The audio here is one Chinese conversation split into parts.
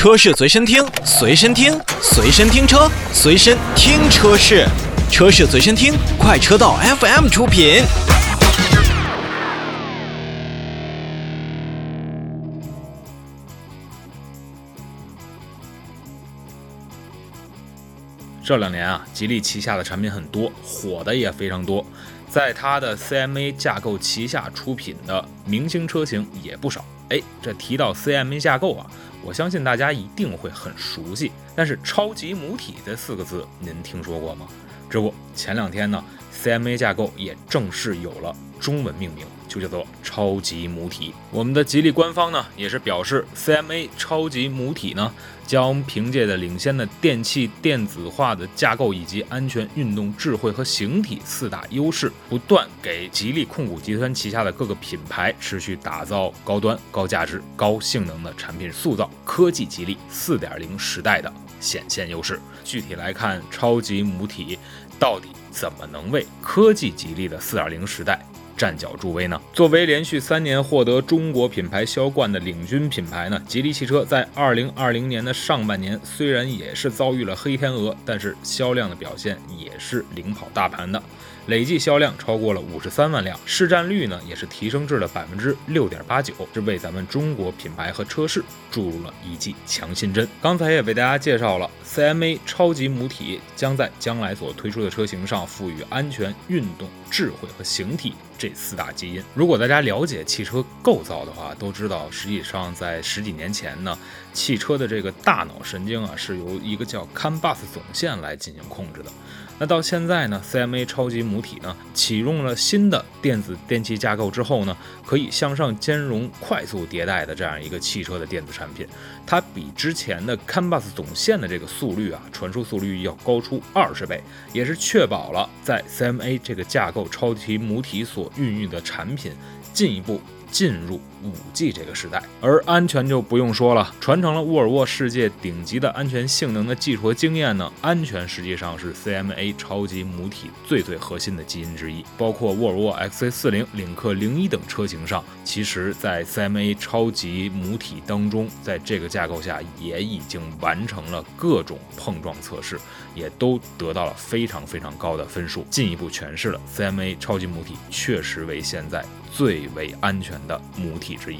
车市随身听，随身听，随身听车，随身听车市，车市随身听，快车道 FM 出品。这两年啊，吉利旗下的产品很多，火的也非常多。在它的 CMA 架构旗下出品的明星车型也不少。哎，这提到 CMA 架构啊，我相信大家一定会很熟悉。但是“超级母体”这四个字，您听说过吗？这不，前两天呢，CMA 架构也正式有了中文命名。就叫做超级母体。我们的吉利官方呢，也是表示，CMA 超级母体呢，将凭借着领先的电气电子化的架构，以及安全、运动、智慧和形体四大优势，不断给吉利控股集团旗下的各个品牌持续打造高端、高价值、高性能的产品，塑造科技吉利四点零时代的显现优势。具体来看，超级母体到底怎么能为科技吉利的四点零时代？站脚助威呢？作为连续三年获得中国品牌销冠的领军品牌呢，吉利汽车在二零二零年的上半年虽然也是遭遇了黑天鹅，但是销量的表现也是领跑大盘的。累计销量超过了五十三万辆，市占率呢也是提升至了百分之六点八九，是为咱们中国品牌和车市注入了一剂强心针。刚才也为大家介绍了 CMA 超级母体将在将来所推出的车型上赋予安全、运动、智慧和形体这四大基因。如果大家了解汽车构造的话，都知道实际上在十几年前呢，汽车的这个大脑神经啊是由一个叫 CAN bus 总线来进行控制的。那到现在呢，CMA 超级母体呢启用了新的电子电器架构之后呢，可以向上兼容、快速迭代的这样一个汽车的电子产品。它比之前的 CAN bus 总线的这个速率啊，传输速率要高出二十倍，也是确保了在 CMA 这个架构超级母体所孕育的产品进一步。进入五 G 这个时代，而安全就不用说了，传承了沃尔沃世界顶级的安全性能的技术和经验呢。安全实际上是 CMA 超级母体最最核心的基因之一，包括沃尔沃 XC40、领克零一等车型上，其实，在 CMA 超级母体当中，在这个架构下也已经完成了各种碰撞测试，也都得到了非常非常高的分数，进一步诠释了 CMA 超级母体确实为现在。最为安全的母体之一，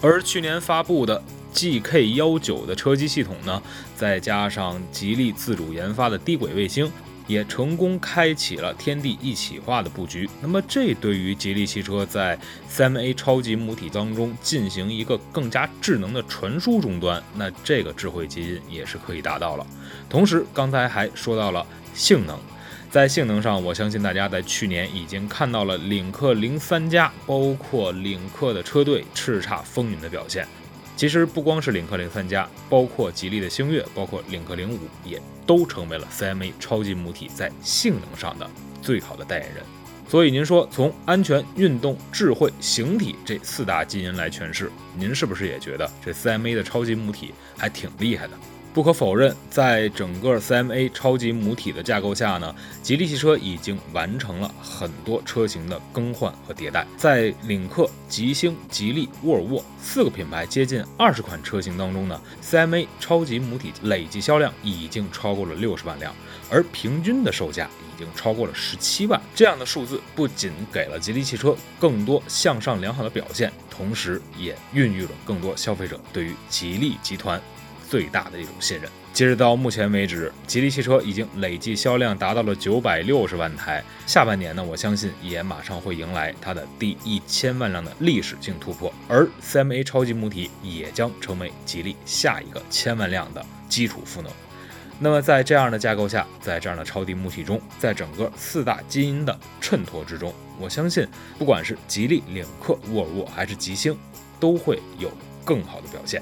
而去年发布的 GK 幺九的车机系统呢，再加上吉利自主研发的低轨卫星，也成功开启了天地一体化的布局。那么，这对于吉利汽车在 CMA 超级母体当中进行一个更加智能的传输终端，那这个智慧基因也是可以达到了。同时，刚才还说到了性能。在性能上，我相信大家在去年已经看到了领克零三加，包括领克的车队叱咤风云的表现。其实不光是领克零三加，包括吉利的星越，包括领克零五，也都成为了 CMA 超级母体在性能上的最好的代言人。所以您说，从安全、运动、智慧、形体这四大基因来诠释，您是不是也觉得这 CMA 的超级母体还挺厉害的？不可否认，在整个 CMA 超级母体的架构下呢，吉利汽车已经完成了很多车型的更换和迭代。在领克、吉星、吉利、沃尔沃四个品牌接近二十款车型当中呢，CMA 超级母体累计销量已经超过了六十万辆，而平均的售价已经超过了十七万。这样的数字不仅给了吉利汽车更多向上良好的表现，同时也孕育了更多消费者对于吉利集团。最大的一种信任。截止到目前为止，吉利汽车已经累计销量达到了九百六十万台。下半年呢，我相信也马上会迎来它的第一千万辆的历史性突破。而 CMA 超级母体也将成为吉利下一个千万辆的基础赋能。那么在这样的架构下，在这样的超级母体中，在整个四大基因的衬托之中，我相信不管是吉利、领克、沃尔沃还是吉星，都会有更好的表现。